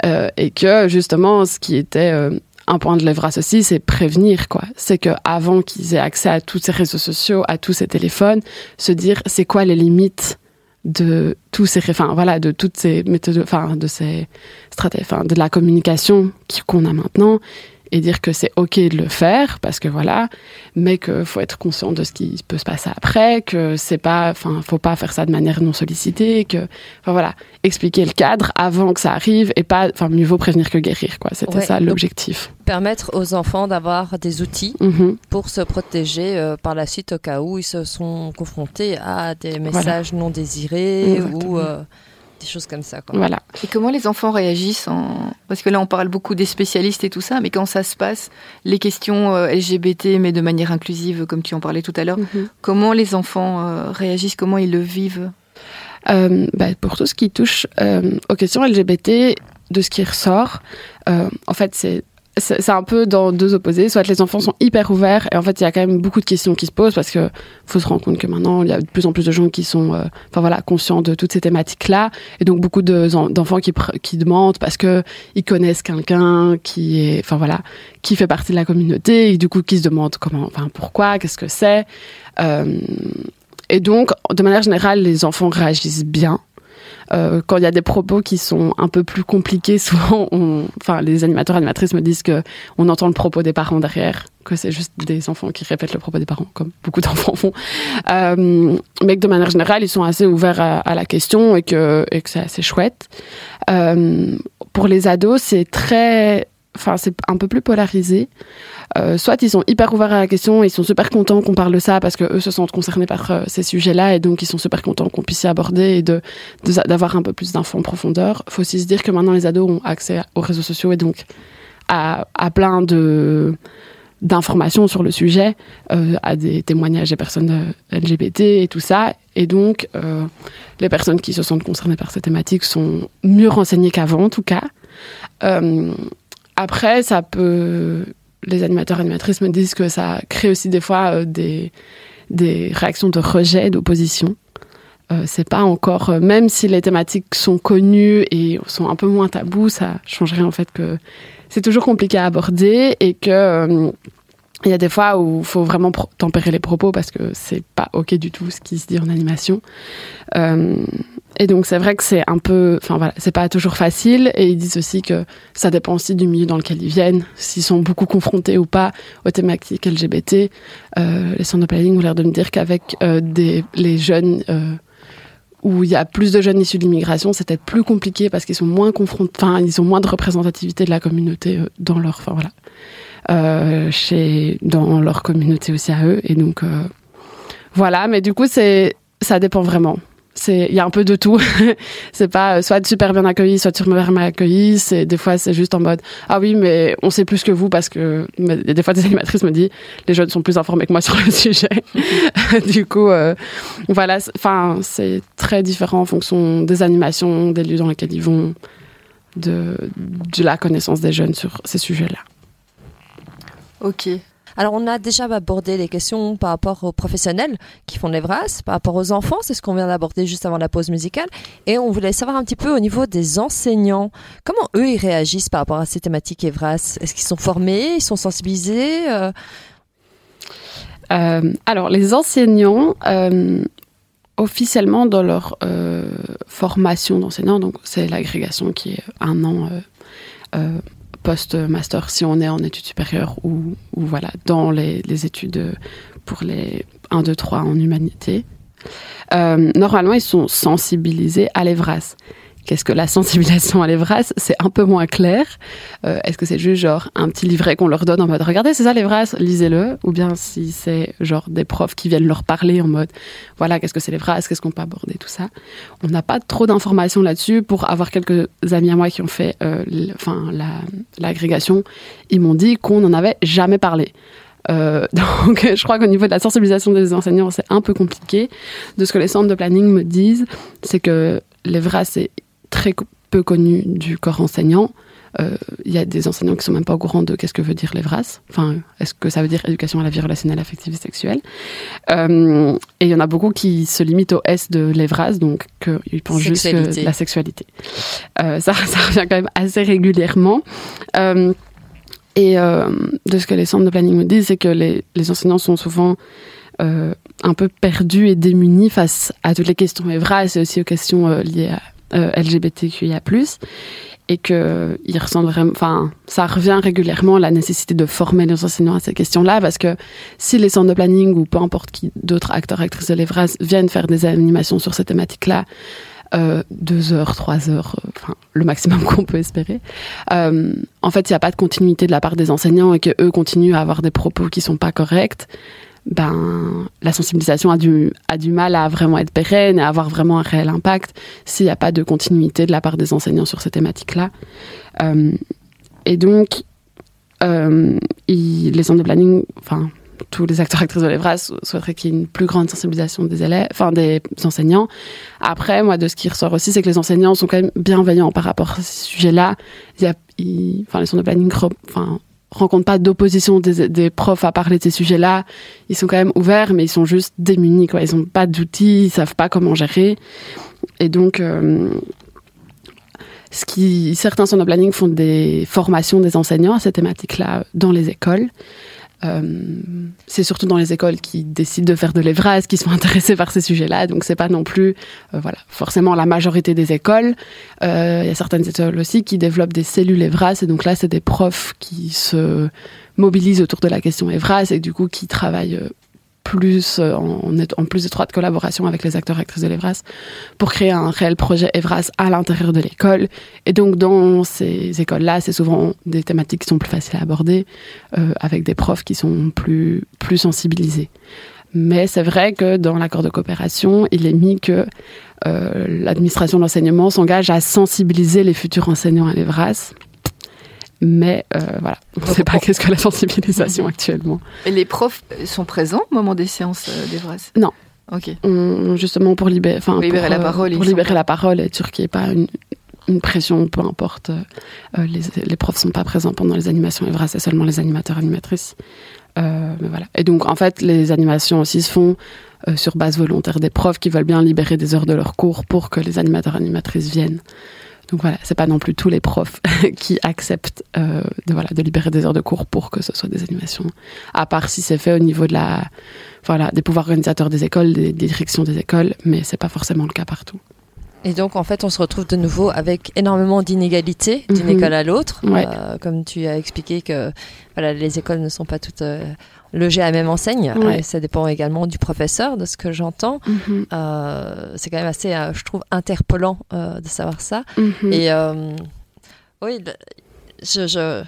Euh, et que justement, ce qui était euh, un point de lèvres aussi, c'est prévenir quoi. C'est que avant qu'ils aient accès à tous ces réseaux sociaux, à tous ces téléphones, se dire c'est quoi les limites de tous ces enfin voilà de toutes ces méthodes enfin de ces stratégies enfin de la communication qu'on a maintenant et dire que c'est ok de le faire parce que voilà, mais qu'il faut être conscient de ce qui peut se passer après, que c'est pas, enfin, faut pas faire ça de manière non sollicitée, que, enfin voilà, expliquer le cadre avant que ça arrive et pas, enfin, mieux vaut prévenir que guérir, quoi. C'était Ouais, ça l'objectif. Permettre aux enfants d'avoir des outils Mhm. pour se protéger euh, par la suite au cas où ils se sont confrontés à des messages non désirés Exactement. ou euh, des choses comme ça. Quoi. Voilà. Et comment les enfants réagissent en... Parce que là, on parle beaucoup des spécialistes et tout ça, mais quand ça se passe, les questions euh, LGBT, mais de manière inclusive, comme tu en parlais tout à l'heure, Mhm. comment les enfants euh, réagissent Comment ils le vivent? Euh, bah, pour tout ce qui touche euh, aux questions LGBT, de ce qui ressort, euh, en fait, c'est c'est un peu dans deux opposés. Soit les enfants sont hyper ouverts et en fait il y a quand même beaucoup de questions qui se posent parce que faut se rendre compte que maintenant il y a de plus en plus de gens qui sont, euh, voilà, conscients de toutes ces thématiques là et donc beaucoup de- d'enfants qui demandent parce que ils connaissent quelqu'un qui est, enfin voilà, qui fait partie de la communauté et du coup qui se demandent comment, enfin pourquoi, qu'est-ce que c'est. Euh, et donc de manière générale les enfants réagissent bien. Euh, quand il y a des propos qui sont un peu plus compliqués, souvent, enfin, les animateurs animatrices me disent que on entend le propos des parents derrière, que c'est juste des enfants qui répètent le propos des parents, comme beaucoup d'enfants font. Euh, mais que de manière générale, ils sont assez ouverts à, la question et que, et que c'est assez chouette. Euh, pour les ados, c'est très, enfin, c'est un peu plus polarisé. Euh, soit ils sont hyper ouverts à la question, ils sont super contents qu'on parle de ça parce que eux se sentent concernés par euh, ces sujets-là et donc ils sont super contents qu'on puisse y aborder et de d'avoir un peu plus d'infos en profondeur. faut aussi se dire que maintenant les ados ont accès aux réseaux sociaux et donc à, à plein de d'informations sur le sujet, euh, à des témoignages des personnes LGBT et tout ça. Et donc, les personnes qui se sentent concernées par ces thématiques sont mieux renseignées qu'avant, en tout cas. Après, ça peut... Les animateurs et animatrices me disent que ça crée aussi des fois euh, des, des réactions de rejet, d'opposition. Euh, c'est pas encore, euh, même si les thématiques sont connues et sont un peu moins tabous, ça changerait en fait que c'est toujours compliqué à aborder et que il y a des fois où il faut vraiment tempérer les propos parce que c'est pas ok du tout ce qui se dit en animation. Et donc c'est vrai que c'est un peu, enfin voilà, c'est pas toujours facile. Et ils disent aussi que ça dépend aussi du milieu dans lequel ils viennent, s'ils sont beaucoup confrontés ou pas aux thématiques LGBT. Euh, les de planning ont l'air de me dire qu'avec euh, les jeunes euh, où il y a plus de jeunes issus de l'immigration, c'est peut-être plus compliqué parce qu'ils sont moins confrontés, enfin ils ont moins de représentativité de la communauté euh, dans leur, enfin voilà, chez dans leur communauté aussi à eux. Et donc voilà, mais du coup c'est ça dépend vraiment. C'est il y a un peu de tout. c'est pas euh, soit super bien accueilli, soit super mal accueilli. C'est des fois c'est juste en mode ah oui mais on sait plus que vous parce que des fois des animatrices me disent les jeunes sont plus informés que moi sur le sujet. du coup euh, voilà, enfin c'est très différent en fonction des animations, des lieux dans lesquels ils vont, de de la connaissance des jeunes sur ces sujets-là. Ok. Alors, on a déjà abordé les questions par rapport aux professionnels qui font les VRAS, par rapport aux enfants, c'est ce qu'on vient d'aborder juste avant la pause musicale. Et on voulait savoir un petit peu au niveau des enseignants, comment eux, ils réagissent par rapport à ces thématiques EVRAS Est-ce qu'ils sont formés, ils sont sensibilisés euh, Euh, alors, les enseignants, euh, officiellement dans leur formation d'enseignant, donc c'est l'agrégation qui est un an post-master si on est en études supérieures ou, ou voilà, dans les, les études euh, pour les 1, 2, 3 en humanité. Euh, normalement, ils sont sensibilisés à l'EVRAS. Qu'est-ce que la sensibilisation à l'EVRAS C'est un peu moins clair. Euh, Est-ce que c'est juste genre un petit livret qu'on leur donne en mode regardez c'est ça l'EVRAS, lisez-le, ou bien si c'est genre des profs qui viennent leur parler en mode voilà qu'est-ce que c'est l'EVRAS, qu'est-ce qu'on peut aborder tout ça. On n'a pas trop d'informations là-dessus. Pour avoir quelques amis à moi qui ont fait euh, l'agrégation, ils m'ont dit qu'on n'en avait jamais parlé. Euh, donc, je crois qu'au niveau de la sensibilisation des enseignants, c'est un peu compliqué. De ce que les centres de planning me disent, c'est que l'EVRAS est très peu connu du corps enseignant. Euh, Il y a des enseignants qui sont même pas au courant de qu'est-ce que veut dire l'EVRAS. Enfin, est-ce que ça veut dire éducation à la vie relationnelle, affective et sexuelle Euh, Et il y en a beaucoup qui se limitent au S de l'EVRAS, donc qu'ils pensent juste que la sexualité. Euh, ça, ça revient quand même assez régulièrement. Euh, et euh, de ce que les centres de planning me disent, c'est que les, les enseignants sont souvent euh, un peu perdus et démunis face à toutes les questions EVRAS et aussi aux questions euh, liées à euh, LGBTQIA+. et que ils ressentent vraiment, enfin, ça revient régulièrement la nécessité de former les enseignants à ces questions-là, parce que si les centres de planning ou peu importe qui d'autres acteurs actrices de l'Evras viennent faire des animations sur ces thématiques-là, euh, deux heures, trois heures, euh, enfin le maximum qu'on peut espérer. En fait, il n'y a pas de continuité de la part des enseignants et que eux continuent à avoir des propos qui sont pas corrects ben, la sensibilisation a du, a du mal à vraiment être pérenne et à avoir vraiment un réel impact s'il n'y a pas de continuité de la part des enseignants sur ces thématiques-là. Euh, et donc, euh, les centres de planning, enfin, tous les acteurs actrices de l'Evras souhaiteraient qu'il y ait une plus grande sensibilisation des élèves, enfin des enseignants. Après, moi, de ce qui ressort aussi, c'est que les enseignants sont quand même bienveillants par rapport à ces sujets-là. Enfin, les centres de planning, enfin, rencontrent pas d'opposition des, profs à parler de ces sujets-là. Ils sont quand même ouverts, mais ils sont juste démunis. Ils n'ont pas d'outils, ils savent pas comment gérer. Et donc, euh, ce qui, certains centres de planning font des formations des enseignants à cette thématique-là dans les écoles. Euh, c'est surtout dans les écoles qui décident de faire de l'Evras qui sont intéressés par ces sujets-là. Donc c'est pas non plus, euh, voilà, forcément la majorité des écoles. Euh, il y a certaines écoles aussi qui développent des cellules Evras et donc là c'est des profs qui se mobilisent autour de la question Evras et du coup qui travaillent plus euh, en, en plus étroite collaboration avec les acteurs et actrices de l'Evras pour créer un réel projet Evras à l'intérieur de l'école. Et donc dans ces écoles-là, c'est souvent des thématiques qui sont plus faciles à aborder euh, avec des profs qui sont plus plus sensibilisés. Mais c'est vrai que dans l'accord de coopération, il est mis que euh, l'administration de l'enseignement s'engage à sensibiliser les futurs enseignants à l'Evras mais euh, voilà, on ne sait pas qu'est-ce que la sensibilisation actuellement. Et les profs sont présents au moment des séances euh, d'Evras Non. Ok. justement pour, libérer, la parole. Pour libérer la parole et n'y ait pas une, une, pression, peu importe. Euh, les, les, profs sont pas présents pendant les animations Evras, c'est seulement les animateurs animatrices. Euh, mais voilà. Et donc en fait, les animations aussi se font euh, sur base volontaire des profs qui veulent bien libérer des heures de leur cours pour que les animateurs animatrices viennent. Donc voilà, c'est pas non plus tous les profs qui acceptent euh, de voilà de libérer des heures de cours pour que ce soit des animations. À part si c'est fait au niveau de la voilà des pouvoirs organisateurs des écoles, des, directions des écoles, mais c'est pas forcément le cas partout. Et donc, en fait, on se retrouve de nouveau avec énormément d'inégalités d'une mhm. école à l'autre. Ouais. Euh, comme tu as expliqué que voilà, les écoles ne sont pas toutes euh, logées à la même enseigne. Ouais. Et ça dépend également du professeur, de ce que j'entends. Mhm. Euh, c'est quand même assez, je trouve, interpellant de savoir ça. Mhm. Et oui, je... je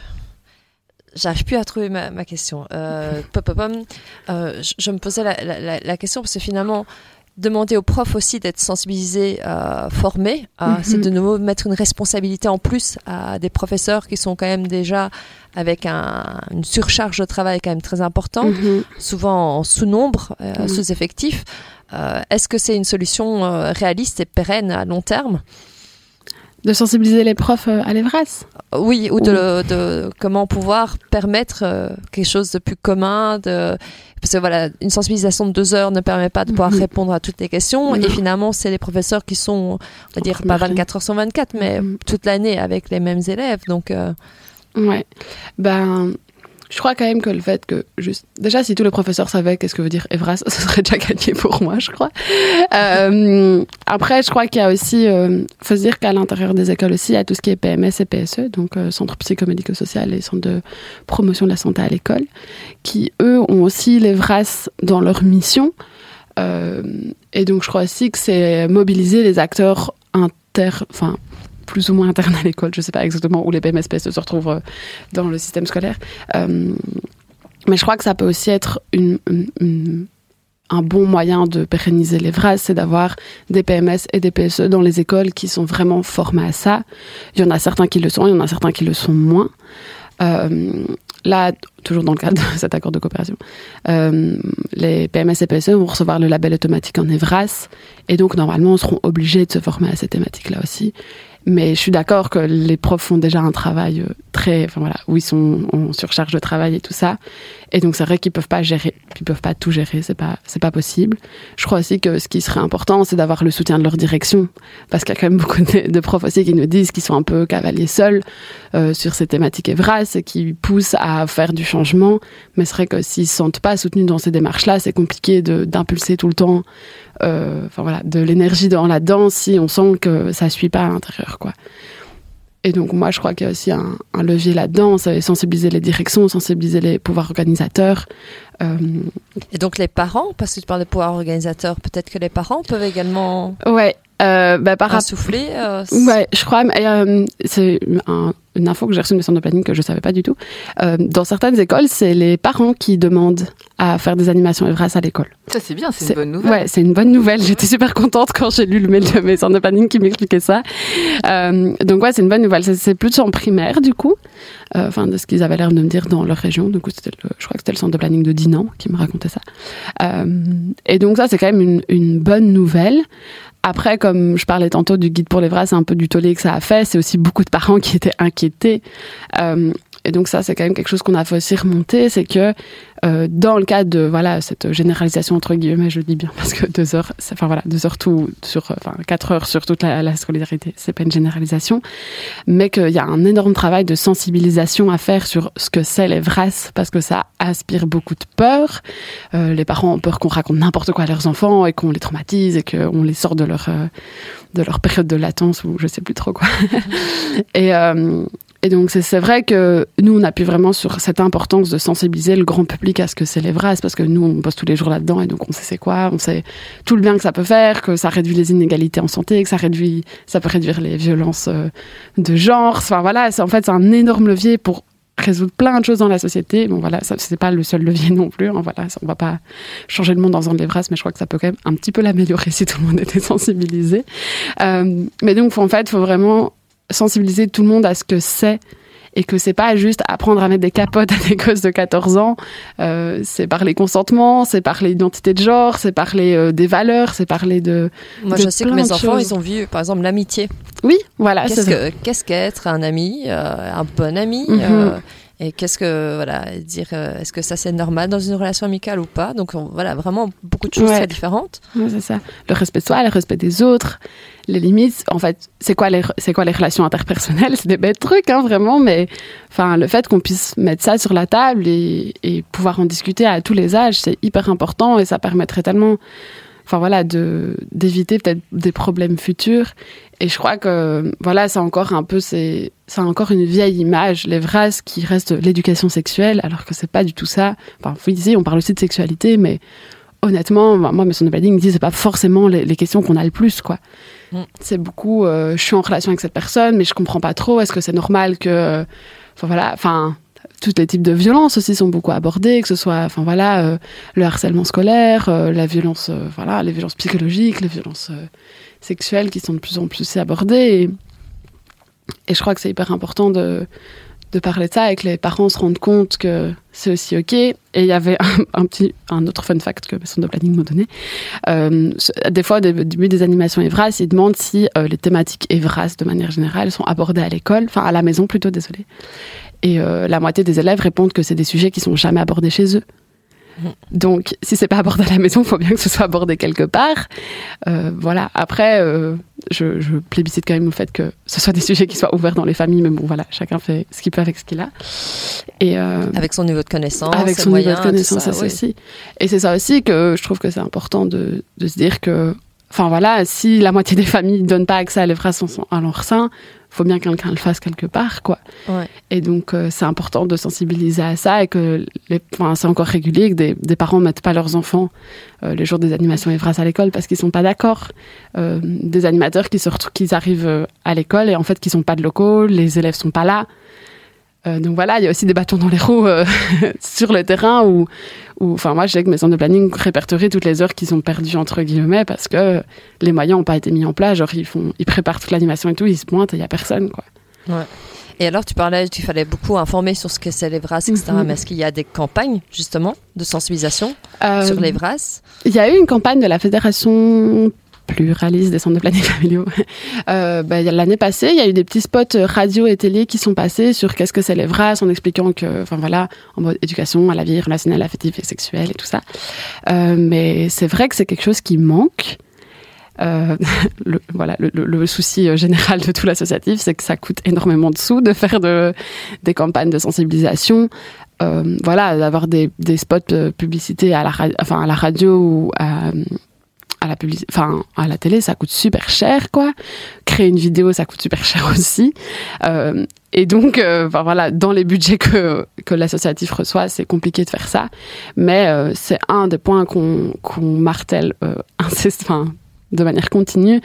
J'arrive plus à trouver ma, ma question. Euh, pop, pop, pom. Euh, je, je me posais la, la- la- la question parce que finalement, demander aux profs aussi d'être sensibilisés, euh, formés, euh, Mhm. c'est de nouveau mettre une responsabilité en plus à des professeurs qui sont quand même déjà avec un- une surcharge de travail quand même très importante, Mhm. souvent en sous-nombre, euh, Mhm. sous-effectif. Est-ce que c'est une solution réaliste et pérenne à long terme? De sensibiliser les profs euh, à l'Evras. Oui, ou de, de comment pouvoir permettre euh, quelque chose de plus commun, de parce que voilà, une sensibilisation de deux heures ne permet pas de pouvoir répondre à toutes les questions. Et finalement, c'est les professeurs qui sont, on va dire, pas première ligne. 24 heures sur 24, mais Mhm. toute l'année avec les mêmes élèves. Donc, euh, Ouais. Ben, je crois quand même que le fait que juste déjà si tous les professeurs savaient qu'est-ce que veut dire Evras, ce serait déjà gagné pour moi, je crois. Euh, après, je crois qu'il y a aussi, euh, faut se dire qu'à l'intérieur des écoles aussi, il y a tout ce qui est PMS et PSE, donc euh, centre psychomédico-social et centre de promotion de la santé à l'école, qui eux ont aussi l'Evras dans leur mission. Euh, et donc, je crois aussi que c'est mobiliser les acteurs inter, enfin plus ou moins internes à l'école, je sais pas exactement où les PMSPS se retrouvent euh, dans le système scolaire. Euh, mais je crois que ça peut aussi être un bon moyen de pérenniser les VRAS, c'est d'avoir des PMS et des PSE dans les écoles qui sont vraiment formés à ça. Il y en a certains qui le sont, il y en a certains qui le sont moins. Euh, là, toujours dans le cadre de cet accord de coopération, les PMS et PSE vont recevoir le label automatique en EVRAS et donc normalement seront obligés de se former à ces thématiques-là aussi. Mais je suis d'accord que les profs font déjà un travail euh, très, enfin voilà, où ils sont en surcharge de travail et tout ça. Et donc c'est vrai qu'ils peuvent pas gérer, ils peuvent pas tout gérer, c'est pas, c'est pas possible. Je crois aussi que ce qui serait important, c'est d'avoir le soutien de leur direction, parce qu'il y a quand même beaucoup de, profs aussi qui nous disent qu'ils sont un peu cavaliers seuls euh, sur ces thématiques Evras et qui poussent à faire du changement. Mais c'est vrai que s'ils se sentent pas soutenus dans ces démarches-là, c'est compliqué d'impulser tout le temps, enfin voilà, de l'énergie dans là-dedans si on sent que ça suit pas à l'intérieur, quoi. Et donc moi, je crois qu'il y a aussi un, un levier là-dedans, c'est sensibiliser les directions, sensibiliser les pouvoirs organisateurs. Euh... Et donc les parents, parce que tu parles de pouvoirs organisateurs, peut-être que les parents peuvent également. Ouais. Euh, bah, par souffler. Euh, ouais, je crois. Euh, c'est un, une info que j'ai reçue de mes centres de planning que je savais pas du tout. Euh, dans certaines écoles, c'est les parents qui demandent à faire des animations Evras à l'école. Ça c'est bien, c'est une bonne nouvelle. Ouais, c'est une bonne nouvelle. J'étais super contente quand j'ai lu le mail de mes centres de planning qui m'expliquait ça. Euh, donc ouais, c'est une bonne nouvelle. C'est plus en primaire du coup, enfin de ce qu'ils avaient l'air de me dire dans leur région. Du coup, je crois que c'était le centre de planning de Dinan qui me racontait ça. Et donc ça, c'est quand même une, une bonne nouvelle. Après, comme je parlais tantôt du guide pour les vrais, c'est un peu du tollé que ça a fait. C'est aussi beaucoup de parents qui étaient inquiétés. Euh, et donc ça, c'est quand même quelque chose qu'on a fait aussi remonter, c'est que euh, dans le cadre de voilà cette généralisation entre guillemets, je le dis bien parce que deux heures, enfin voilà deux heures tout sur, enfin quatre heures sur toute la, la scolarité, c'est pas une généralisation, mais qu'il y a un énorme travail de sensibilisation à faire sur ce que c'est les VRAS parce que ça aspire beaucoup de peur. Euh, les parents ont peur qu'on raconte n'importe quoi à leurs enfants et qu'on les traumatise et qu'on les sort de leur euh, de leur période de latence ou je sais plus trop quoi. et euh, et donc c'est vrai que nous, on appuie vraiment sur cette importance de sensibiliser le grand public à ce que c'est les VRAS, parce que nous, on bosse tous les jours là-dedans, et donc on sait c'est quoi, on sait tout le bien que ça peut faire, que ça réduit les inégalités en santé, que ça réduit, ça peut réduire les violences euh, de genre. Enfin voilà, en fait c'est un énorme levier pour résoudre plein de choses dans la société. Bon voilà, c'est pas le seul levier non plus. Hein, voilà, on va pas changer le monde dans un VRAS, mais je crois que ça peut quand même un petit peu l'améliorer si tout le monde était sensibilisé. Euh, mais donc en fait, il faut vraiment sensibiliser tout le monde à ce que c'est et que c'est pas juste apprendre à mettre des capotes à des gosses de 14 ans. Euh, c'est parler consentement, c'est parler identité de genre, c'est parler euh, des valeurs, c'est parler de. Moi, de je sais que mes enfants, ils ont vu, par exemple, l'amitié. Oui, voilà. Qu'est-ce que, qu'est-ce qu'être un ami, euh, un bon ami mm -hmm. Et qu'est-ce que, voilà, dire, euh, est-ce que ça c'est normal dans une relation amicale ou pas? Donc on, voilà, vraiment beaucoup de choses Ouais. très différentes. Ouais, c'est ça. Le respect de soi, le respect des autres, les limites. En fait, c'est quoi les, c'est quoi les relations interpersonnelles? C'est des bêtes trucs, hein, vraiment. Mais enfin, le fait qu'on puisse mettre ça sur la table et, et pouvoir en discuter à tous les âges, c'est hyper important et ça permettrait tellement, enfin voilà, de d'éviter peut-être des problèmes futurs. Et je crois que voilà, c'est encore un peu, c'est c'est encore une vieille image, les vras qui reste l'éducation sexuelle, alors que c'est pas du tout ça. Enfin, vous disiez, on parle aussi de sexualité, mais honnêtement, moi, mes me dit c'est pas forcément les, les questions qu'on a le plus, quoi. Mm. C'est beaucoup, euh, je suis en relation avec cette personne, mais je comprends pas trop. Est-ce que c'est normal que, enfin voilà, enfin tous les types de violences aussi sont beaucoup abordés, que ce soit, enfin voilà, euh, le harcèlement scolaire, euh, la violence, euh, voilà, les violences psychologiques, les violences sexuelles qui sont de plus en plus abordées. Et, je crois que c'est hyper important de, de parler de ça et que les parents se rendent compte que c'est aussi ok. Et il y avait un, petit, un autre fun fact que son de planning m'a donné. Des fois, au début des animations Evras, ils demandent si les thématiques Evras, de manière générale, sont abordées à l'école, enfin à la maison plutôt, désolé. Et euh, la moitié des élèves répondent que c'est des sujets qui sont jamais abordés chez eux. Donc, si c'est pas abordé à la maison, il faut bien que ce soit abordé quelque part. Euh, voilà. Après, euh, je, je, plébiscite quand même le fait que ce soit des sujets qui soient ouverts dans les familles, mais bon, voilà, chacun fait ce qu'il peut avec ce qu'il a. Et euh, avec son niveau de connaissance, avec son moyens, niveau de connaissance, ça, oui. aussi. Et c'est ça aussi que je trouve que c'est important de, de se dire que, enfin voilà, si la moitié des familles ne donnent pas accès à l'Evras à leur sein, faut bien que quelqu'un le fasse quelque part, quoi. Ouais. Et donc, euh, c'est important de sensibiliser à ça et que les, enfin, c'est encore régulier que des, des parents mettent pas leurs enfants euh, les jours des animations Evras à l'école parce qu'ils sont pas d'accord. Euh, des animateurs qui se retrouvent, qui arrivent euh, à l'école et en fait qui sont pas de locaux, les élèves sont pas là. Euh, donc voilà, il y a aussi des bâtons dans les roues euh, sur le terrain où, où, enfin moi, je sais que mes centres de planning répertorient toutes les heures qui sont perdues entre guillemets parce que les moyens n'ont pas été mis en place. Genre ils font, ils préparent toute l'animation et tout, ils se pointent et il y a personne quoi. Ouais. Et alors, tu parlais qu'il fallait beaucoup informer sur ce que c'est les VRAS, etc. Mm -hmm. Mais est-ce qu'il y a des campagnes, justement, de sensibilisation euh, sur les VRAS Il y a eu une campagne de la Fédération pluraliste des centres de planning familiaux. Euh, bah, L'année passée, il y a eu des petits spots radio et télé qui sont passés sur qu'est-ce que c'est les VRAS en expliquant que, enfin voilà, en mode éducation à la vie relationnelle, affective et sexuelle et tout ça. Euh, mais c'est vrai que c'est quelque chose qui manque. Euh, le, voilà, le, souci général de tout l'associatif, c'est que ça coûte énormément de sous de faire de, des campagnes de sensibilisation. Euh, voilà, d'avoir des, spots publicités à la, à la radio ou à, à la enfin à la télé, ça coûte super cher, quoi. Créer une vidéo, ça coûte super cher aussi. Euh, et donc, euh, voilà, dans les budgets que, que l'associatif reçoit, c'est compliqué de faire ça. Mais euh, c'est un des points qu'on martèle enfin, de manière continue,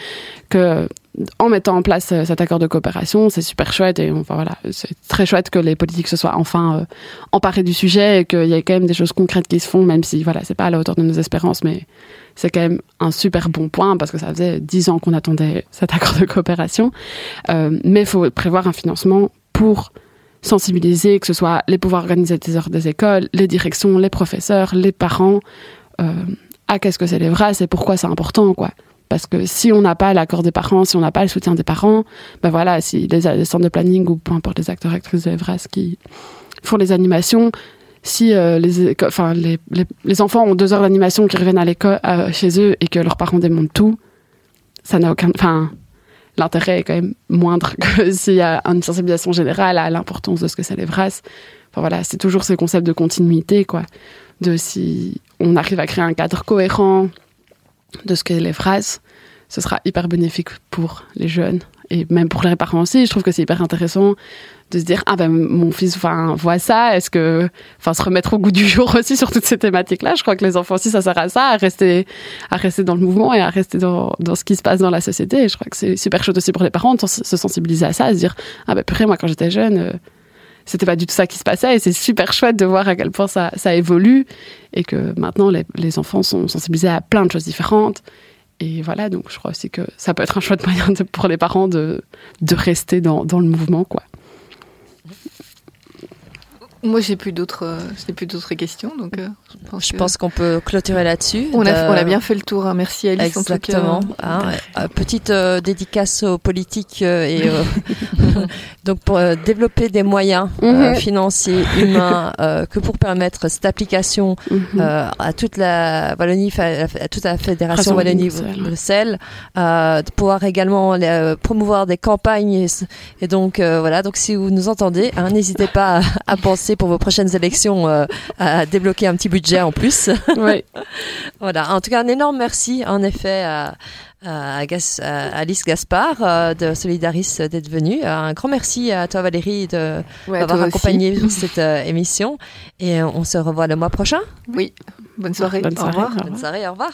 que en mettant en place euh, cet accord de coopération, c'est super chouette et enfin voilà, c'est très chouette que les politiques se soient enfin euh, emparés du sujet et qu'il y ait quand même des choses concrètes qui se font, même si voilà, c'est pas à la hauteur de nos espérances, mais c'est quand même un super bon point parce que ça faisait dix ans qu'on attendait cet accord de coopération. Euh, mais il faut prévoir un financement pour sensibiliser, que ce soit les pouvoirs organisateurs des écoles, les directions, les professeurs, les parents, euh, à qu'est-ce que c'est les vrais, et pourquoi c'est important, quoi. Parce que si on n'a pas l'accord des parents, si on n'a pas le soutien des parents, ben voilà, si les, centres de planning ou peu importe les acteurs actrices de Evras qui font les animations, si euh, les, enfants ont deux heures d'animation qui reviennent à l'école chez eux et que leurs parents démontent tout, ça n'a aucun, enfin, l'intérêt est quand même moindre que s'il y a une sensibilisation générale à l'importance de ce que c'est l'Evras. Enfin voilà, c'est toujours ce concept de continuité, quoi. De si on arrive à créer un cadre cohérent de ce qu'est l'Evras, ce sera hyper bénéfique pour les jeunes et même pour les parents aussi. Je trouve que c'est hyper intéressant de se dire ah ben mon fils enfin voit ça. Est-ce que enfin se remettre au goût du jour aussi sur toutes ces thématiques là je crois que les enfants aussi ça sert à ça à rester à rester dans le mouvement et à rester dans, dans ce qui se passe dans la société. Et je crois que c'est super chouette aussi pour les parents de se sensibiliser à ça à se dire ah ben purée moi quand j'étais jeune euh, c'était pas du tout ça qui se passait et c'est super chouette de voir à quel point ça, ça évolue et que maintenant les, les enfants sont sensibilisés à plein de choses différentes et voilà, donc je crois aussi que ça peut être un chouette moyen pour les parents de, de rester dans, dans le mouvement, quoi. Moi, j'ai plus d'autres, euh, j'ai plus d'autres questions, donc. Euh, je pense, je pense qu'on peut clôturer là-dessus. On, a, on a bien fait le tour. Hein. Merci Alice. Exactement. En tout cas. Hein, petite euh, dédicace aux politiques euh, et donc pour euh, développer des moyens mm -hmm. financiers, humains, que pour permettre cette application mm -hmm. à toute la Wallonie, à toute la fédération Wallonie-Bruxelles, de pouvoir également promouvoir des campagnes et, et donc voilà. Donc si vous nous entendez, hein, n'hésitez pas à, à penser pour vos prochaines élections euh, à débloquer un petit budget en plus. Oui. voilà. En tout cas, un énorme merci, en effet, à, à, Gas, à Alice Gaspard euh, de Solidaris d'être venue. Un grand merci à toi, Valérie, de ouais, m'avoir accompagné pour cette euh, émission. Et on se revoit le mois prochain. Oui. Bonne soirée. Bonne soirée. Au revoir. Au revoir. Bonne soirée. Au revoir.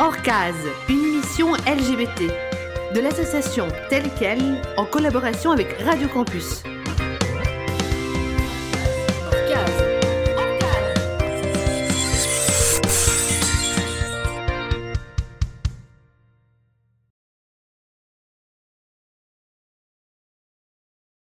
Orcase, une émission LGBT de l'association telle qu'elle en collaboration avec Radio Campus.